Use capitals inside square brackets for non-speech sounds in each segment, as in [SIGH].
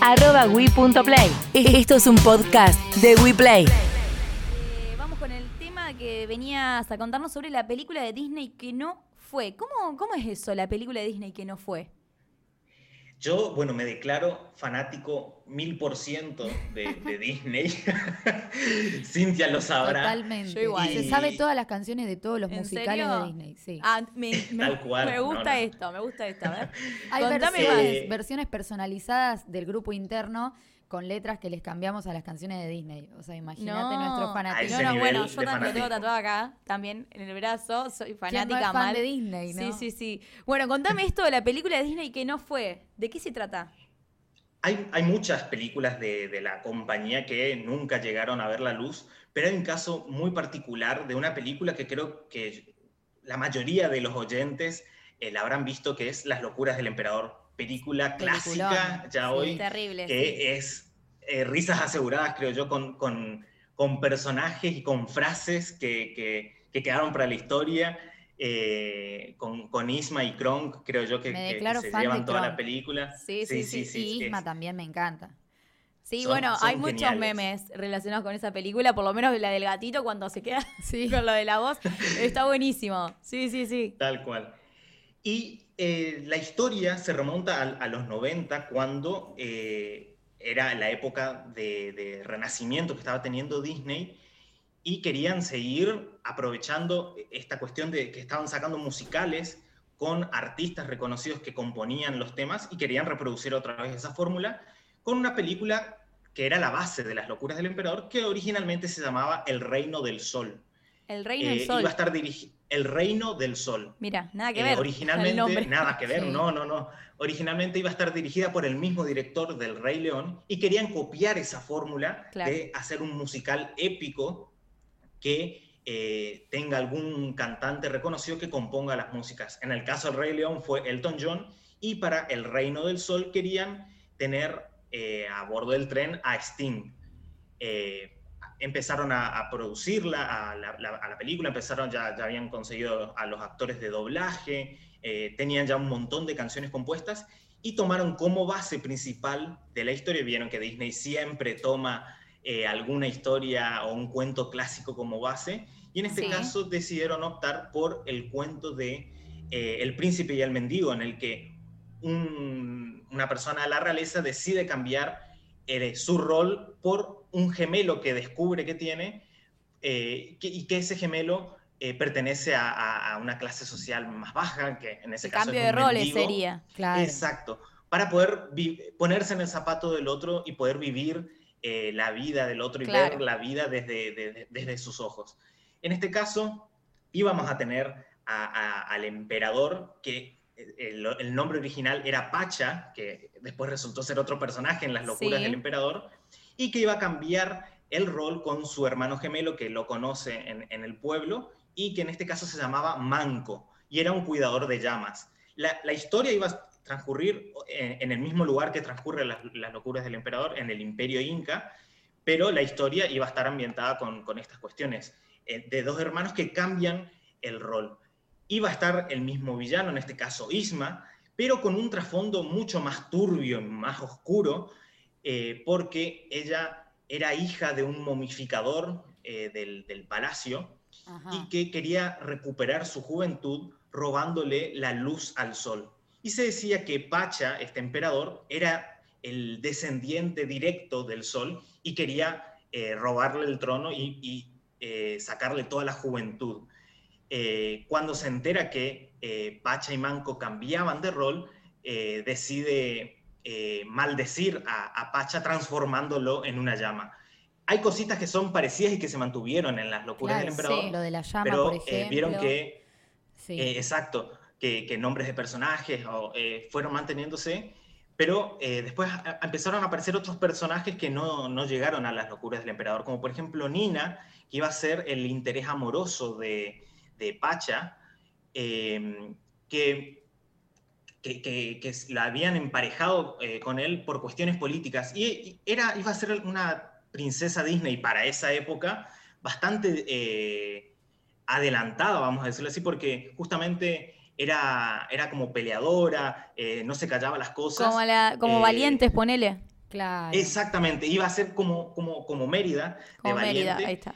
arroba wi.play. Esto es un podcast de WePlay. Eh, vamos con el tema que venías a contarnos sobre la película de Disney que no fue. ¿Cómo, cómo es eso, la película de Disney que no fue? Yo, bueno, me declaro fanático mil por ciento de, [LAUGHS] Disney. [LAUGHS] Cintia lo sabrá. Totalmente. Yo igual. Se sabe todas las canciones de todos los musicales de Disney, sí. Ah, me, [LAUGHS] Tal cual. Me gusta esto, me gusta esto. A ver. Hay versiones, versiones personalizadas del grupo interno con letras que les cambiamos a las canciones de Disney. O sea, imagínate nuestro fanático. No, no, bueno, yo también lo tengo tatuado acá, también en el brazo. Soy fanática fan de Disney, ¿no? Sí, sí, sí. Bueno, contame esto de la película de Disney que no fue. ¿De qué se trata? Hay, hay muchas películas de, de, la compañía que nunca llegaron a ver la luz, pero hay un caso muy particular de una película que creo que la mayoría de los oyentes eh, la habrán visto, que es Las locuras del emperador película clásica ya hoy, terrible, que es eh, risas aseguradas, creo yo, con, con, con, personajes y con frases que, que, quedaron para la historia. Eh, con, con, Isma y Kronk, creo yo que, se llevan toda la película. Sí, sí, sí. sí, Isma también me encanta. Sí, bueno, hay muchos memes relacionados con esa película, por lo menos la del gatito cuando se queda [LAUGHS] con lo de la voz. Está buenísimo. Sí, sí, sí. Tal cual. Y eh, la historia se remonta a, los 90, cuando eh, era la época de, renacimiento que estaba teniendo Disney y querían seguir aprovechando esta cuestión de que estaban sacando musicales con artistas reconocidos que componían los temas y querían reproducir otra vez esa fórmula con una película que era la base de las locuras del emperador, que originalmente se llamaba El Reino del Sol. El Reino del eh, Sol. Iba a estar dirigido el Reino del Sol. Mira, nada que eh, ver. originalmente, nada que ver, no, no, no. Originalmente iba a estar dirigida por el mismo director del Rey León y querían copiar esa fórmula de hacer un musical épico que eh, tenga algún cantante reconocido que componga las músicas. En el caso del Rey León fue Elton John y para El Reino del Sol querían tener eh, a bordo del tren a Sting empezaron a, producirla, a la, película, empezaron, ya, ya habían conseguido a los actores de doblaje, eh, tenían ya un montón de canciones compuestas y tomaron como base principal de la historia, vieron que Disney siempre toma eh, alguna historia o un cuento clásico como base, y en este caso decidieron optar por el cuento de eh, El príncipe y el mendigo, en el que una persona de la realeza decide cambiar su rol por un gemelo que descubre que tiene eh, y que ese gemelo eh, pertenece a, una clase social más baja, que en ese caso cambio de roles sería, claro. Exacto, para poder ponerse en el zapato del otro y poder vivir eh, la vida del otro y ver la vida desde, desde sus ojos. En este caso, íbamos a tener al emperador que el, el, nombre original era Pacha, que después resultó ser otro personaje en las locuras del emperador, y que iba a cambiar el rol con su hermano gemelo que lo conoce en, el pueblo y que en este caso se llamaba Manco y era un cuidador de llamas. La, historia iba a transcurrir en, el mismo lugar que transcurre las, locuras del emperador, en el imperio inca, pero la historia iba a estar ambientada con, estas cuestiones eh, de dos hermanos que cambian el rol. Iba a estar el mismo villano, en este caso Isma, pero con un trasfondo mucho más turbio, más oscuro, eh, porque ella era hija de un momificador eh, del, palacio y que quería recuperar su juventud robándole la luz al sol. Y se decía que Pacha, este emperador, era el descendiente directo del sol y quería eh, robarle el trono y, sacarle toda la juventud. cuando se entera que Pacha y Manco cambiaban de rol, decide eh, maldecir a, Pacha transformándolo en una llama. Hay cositas que son parecidas y que se mantuvieron en las locuras del emperador. Sí, lo de la llama, pero, por eh, vieron que, eh, exacto, que, nombres de personajes fueron manteniéndose, pero después empezaron a aparecer otros personajes que no, no, llegaron a las locuras del emperador, como por ejemplo Nina, que iba a ser el interés amoroso de, de Pacha, que que, la habían emparejado eh, con él por cuestiones políticas. Y, era, iba a ser una princesa Disney para esa época bastante eh, adelantada, vamos a decirlo así, porque justamente era, era como peleadora, eh, no se callaba las cosas. Como, como valientes, ponele. Claro. Exactamente, iba a ser como, como, como Mérida, como Mérida, ahí está.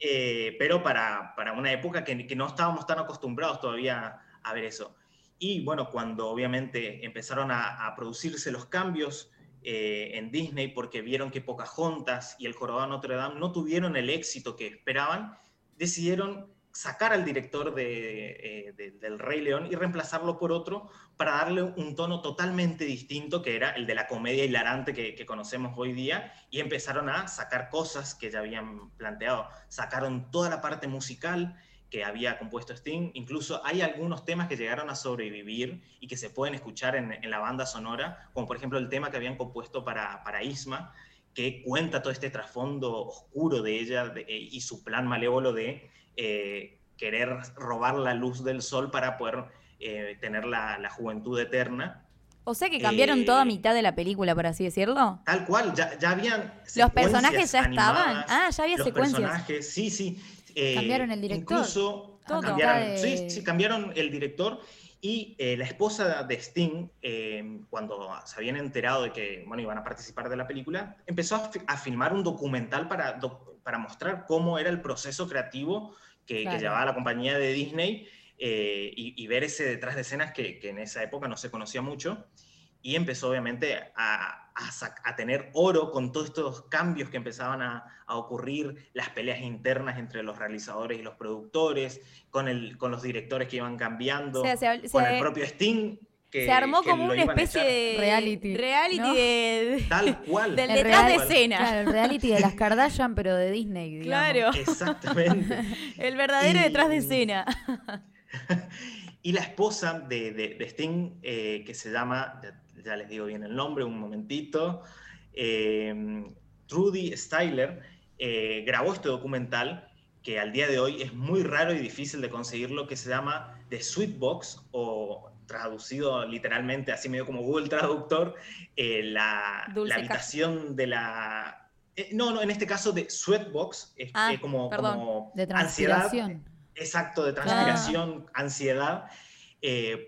Eh, pero para, para, una época que, que, no estábamos tan acostumbrados todavía a ver eso. Y bueno, cuando obviamente empezaron a, producirse los cambios eh, en Disney porque vieron que Pocahontas y El Jorobado Notre Dame no tuvieron el éxito que esperaban, decidieron sacar al director de, eh, del Rey León y reemplazarlo por otro para darle un tono totalmente distinto que era el de la comedia hilarante que, conocemos hoy día y empezaron a sacar cosas que ya habían planteado. Sacaron toda la parte musical, que había compuesto Sting. Incluso hay algunos temas que llegaron a sobrevivir y que se pueden escuchar en, la banda sonora, como por ejemplo el tema que habían compuesto para, para Isma, que cuenta todo este trasfondo oscuro de ella eh, y su plan malévolo de eh, querer robar la luz del sol para poder eh, tener la, la, juventud eterna. O sea que cambiaron toda mitad de la película, por así decirlo. Tal cual, ya, ya habían. Los personajes ya estaban. Ah, ya había los secuencias. Personajes, sí, sí. Eh, cambiaron el director. Incluso cambiaron, sí, sí, cambiaron el director. Y eh, la esposa de Sting, eh, cuando se habían enterado de que bueno, iban a participar de la película, empezó a, filmar un documental para, para mostrar cómo era el proceso creativo que, llevaba la compañía de Disney y, ver ese detrás de escenas que, que, en esa época no se conocía mucho. Y empezó obviamente a, a, tener oro con todos estos cambios que empezaban a, ocurrir, las peleas internas entre los realizadores y los productores, con, el, con los directores que iban cambiando, con el propio Sting. Que, se armó como una especie de reality. Reality de, [LAUGHS] Tal cual. Del detrás de escena. Claro, el reality de las Kardashian, pero de Disney. Claro. Exactamente. [LAUGHS] el verdadero detrás de escena. [LAUGHS] y la esposa de, de, Sting, eh, que se llama, ya les digo bien el nombre, un momentito. Eh, Trudy Styler eh, grabó este documental que al día de hoy es muy raro y difícil de conseguirlo, que se llama The Sweet Box, o traducido literalmente, así medio como Google Traductor, eh, la, la, habitación de la... no, no, en este caso de Sweatbox, es ah, como, como, de ansiedad. Exacto, de transpiración, ansiedad,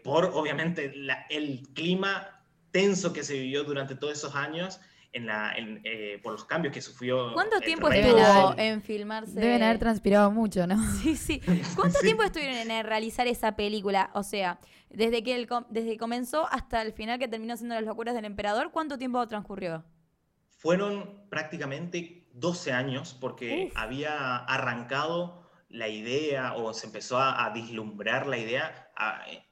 por obviamente el clima tenso que se vivió durante todos esos años en la, eh, por los cambios que sufrió. ¿Cuánto tiempo estuvo en filmarse? Deben haber transpirado mucho, ¿no? [LAUGHS] Sí, [LAUGHS] sí. ¿Cuánto tiempo estuvieron en realizar esa película? O sea, desde que, el, desde que comenzó hasta el final que terminó siendo Las locuras del emperador, ¿cuánto tiempo transcurrió? Fueron prácticamente 12 años porque había arrancado la idea o se empezó a, a vislumbrar la idea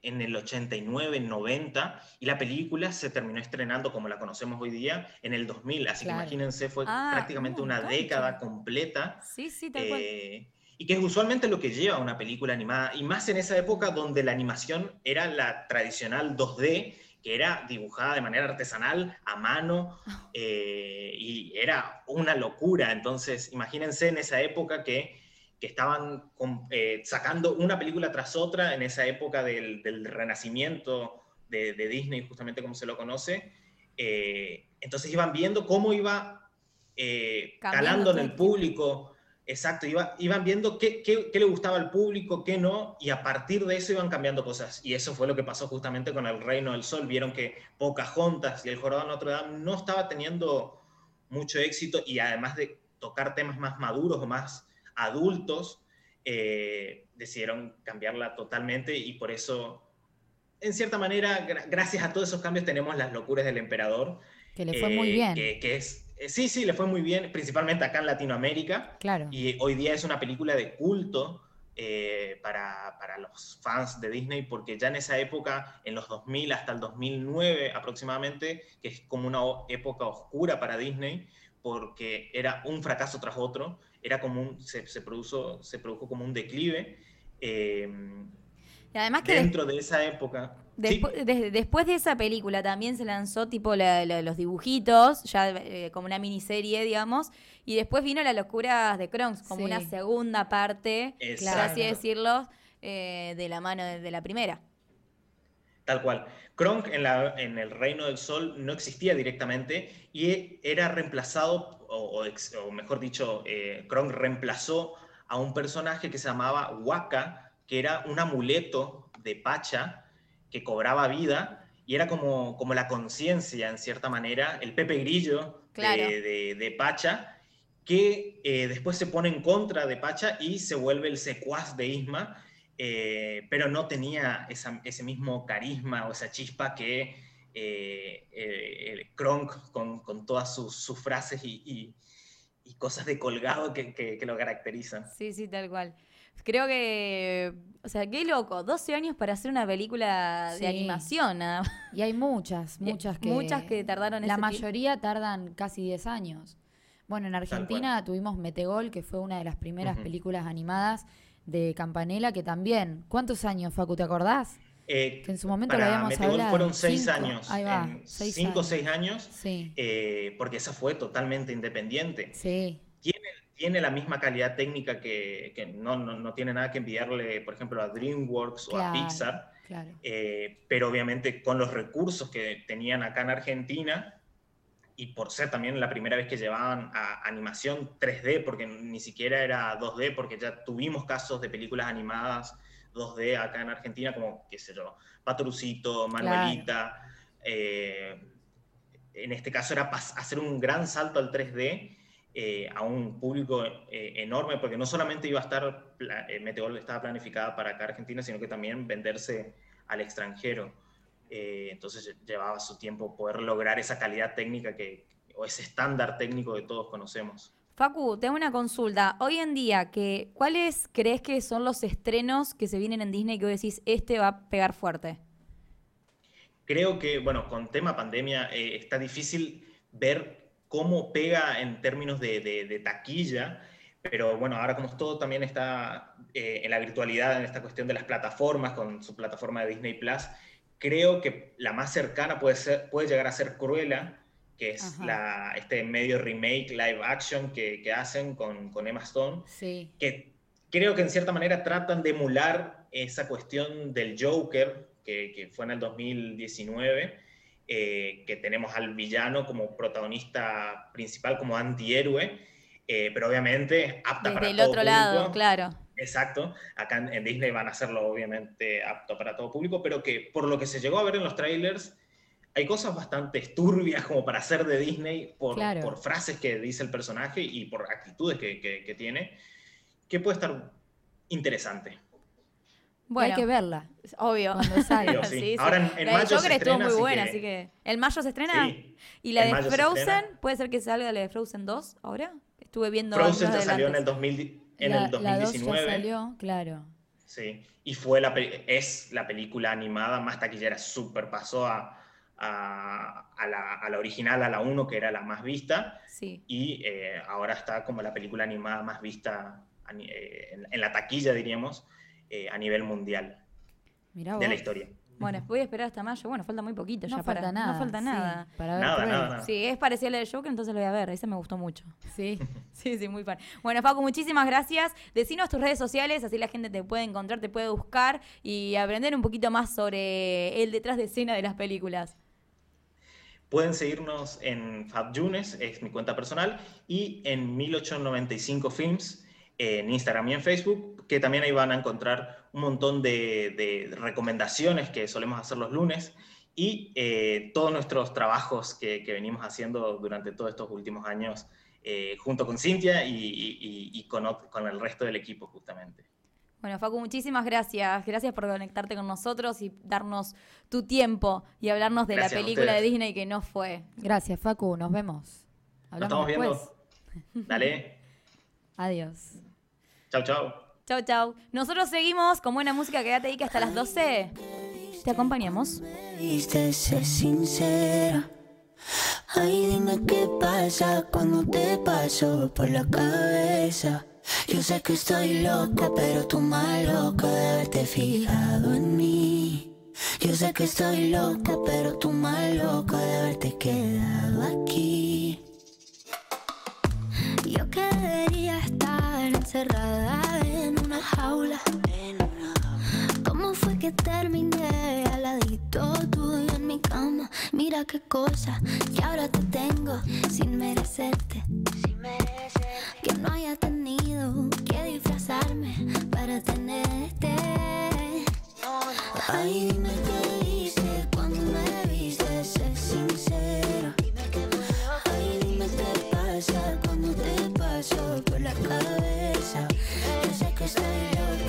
en el 89, 90, y la película se terminó estrenando como la conocemos hoy día en el 2000, así que imagínense, fue ah, prácticamente una década completa. Sí, sí, tal cual. Eh, y que es usualmente lo que lleva una película animada, y más en esa época donde la animación era la tradicional 2D, que era dibujada de manera artesanal, a mano, [LAUGHS] eh, y era una locura. Entonces, imagínense en esa época que que estaban eh, sacando una película tras otra en esa época del, renacimiento de, Disney, justamente como se lo conoce. Eh, entonces iban viendo cómo iba eh, calando en el público. Exacto, iba, iban viendo qué, qué, qué, le gustaba al público, qué no, y a partir de eso iban cambiando cosas. Y eso fue lo que pasó justamente con El Reino del Sol. Vieron que Pocahontas y El Jorobado de Notre Dame no estaba teniendo mucho éxito y además de tocar temas más maduros o más adultos eh, decidieron cambiarla totalmente y por eso, en cierta manera, gracias a todos esos cambios tenemos las locuras del emperador. Que le fue muy eh, bien. Que, es, eh, sí, sí, le fue muy bien, principalmente acá en Latinoamérica. Claro. Y hoy día es una película de culto. para, para, los fans de Disney, porque ya en esa época, en los 2000 hasta el 2009 aproximadamente, que es como una época oscura para Disney, porque era un fracaso tras otro, era como un, se, se, produjo, se produjo como un declive. Eh, y además que dentro de esa época. después de esa película también se lanzó tipo los dibujitos, ya eh, como una miniserie, digamos, y después vino La locura de Kronks, como una segunda parte, por así decirlo, eh, de la mano de la primera. Tal cual. Kronk en, la, en, el Reino del Sol no existía directamente y era reemplazado, o, mejor dicho, eh, Kronk reemplazó a un personaje que se llamaba Waka, que era un amuleto de Pacha que cobraba vida y era como, como la conciencia, en cierta manera, el Pepe Grillo de, Pacha, que eh, después se pone en contra de Pacha y se vuelve el secuaz de Isma, eh, pero no tenía ese mismo carisma o esa chispa que eh, Kronk con, con, todas sus, frases y, cosas de colgado que, que lo caracterizan. Sí, sí, tal cual. Creo que, o sea, qué loco, 12 años para hacer una película de animación nada Y hay muchas, muchas que... Muchas que tardaron La mayoría tardan casi 10 años. Bueno, en Argentina tuvimos Metegol, que fue una de las primeras películas animadas de Campanella, que también... ¿Cuántos años, Facu, te acordás? Eh, que en su momento lo habíamos Metegol hablado. fueron seis años. Ahí va, cinco o seis años. Sí. Eh, porque esa fue totalmente independiente. Sí tiene la misma calidad técnica que, no, no, tiene nada que enviarle, por ejemplo, a DreamWorks o a Pixar, eh, pero obviamente con los recursos que tenían acá en Argentina y por ser también la primera vez que llevaban a animación 3D, porque ni siquiera era 2D, porque ya tuvimos casos de películas animadas 2D acá en Argentina, como, qué sé yo, Patrucito, Manuelita. Eh, en este caso era hacer un gran salto al 3D eh, a un público eh, enorme, porque no solamente iba a estar, eh, Meteor estaba planificada para acá Argentina, sino que también venderse al extranjero. Entonces llevaba su tiempo poder lograr esa calidad técnica que, o ese estándar técnico que todos conocemos. Facu, tengo una consulta. Hoy en día, que, ¿cuáles crees que son los estrenos que se vienen en Disney que vos decís, este va a pegar fuerte? Creo que, bueno, con tema pandemia está difícil ver cómo pega en términos de, taquilla, pero bueno, ahora como todo también está eh, en la virtualidad, en esta cuestión de las plataformas, con su plataforma de Disney Plus, creo que la más cercana puede, ser, puede llegar a ser Cruella, que es la, este medio remake live action que, hacen con, con, Emma Stone, sí. que creo que en cierta manera tratan de emular esa cuestión del Joker, que, que fue en el 2019 eh, que tenemos al villano como protagonista principal, como antihéroe, eh, pero obviamente apta Desde para el otro lado, claro. Exacto, acá en, Disney van a hacerlo obviamente apto para todo público, pero que por lo que se llegó a ver en los trailers, hay cosas bastante turbias como para ser de Disney por, por frases que dice el personaje y por actitudes que, que tiene, que puede estar interesante. Bueno, hay que verla. Obvio. Cuando [LAUGHS] salga. Sí. Ahora en, mayo se estuvo muy buena, así que. ¿El mayo se estrena? ¿Y la de Frozen? ¿Puede ser que salga la de Frozen 2 ahora? Estuve viendo. Frozen ya salió en el, 2000, en el 2019. La 2 ya salió, claro. Sí. Y fue la, es la película animada más taquillera. Súper pasó a, a, a, la, a, la, original, a la 1, que era la más vista. Sí. Y eh, ahora está como la película animada más vista eh, en, en la taquilla, diríamos. Eh, a nivel mundial de la historia. Bueno, voy a esperar hasta mayo. Bueno, falta muy poquito no ya falta para. Nada, no falta nada. para ver nada, nada, Sí, es parecida a la de Joker, entonces lo voy a ver. Ese me gustó mucho. Sí, [LAUGHS] sí, sí, muy fan. Bueno, Facu, muchísimas gracias. Decinos tus redes sociales, así la gente te puede encontrar, te puede buscar y aprender un poquito más sobre el detrás de escena de las películas. Pueden seguirnos en FabJunes, es mi cuenta personal, y en 1895 Films en Instagram y en Facebook, que también ahí van a encontrar un montón de, recomendaciones que solemos hacer los lunes y eh, todos nuestros trabajos que, venimos haciendo durante todos estos últimos años eh, junto con Cintia y, con, con, el resto del equipo justamente. Bueno, Facu, muchísimas gracias. Gracias por conectarte con nosotros y darnos tu tiempo y hablarnos de la película de Disney que no fue. Gracias, Facu. Nos vemos. Hablamos nos estamos viendo. Dale. [LAUGHS] Adiós. Chau, chau. Chau, chau. Nosotros seguimos con buena música. Quédate ahí que hasta las 12 te acompañamos. Ser sincera. Ay, dime qué pasa cuando te paso por la cabeza. Yo sé que estoy loca, pero tú más loca de haberte fijado en mí. Yo sé que estoy loca, pero tú más loca de haberte quedado aquí. Yo quería estar encerrada jaula. ¿Cómo fue que terminé al ladito tuyo en mi cama? Mira qué cosa que ahora te tengo sin merecerte. Sin merecerte. Que no haya tenido que disfrazarme para tenerte. Ay, dime Cause I know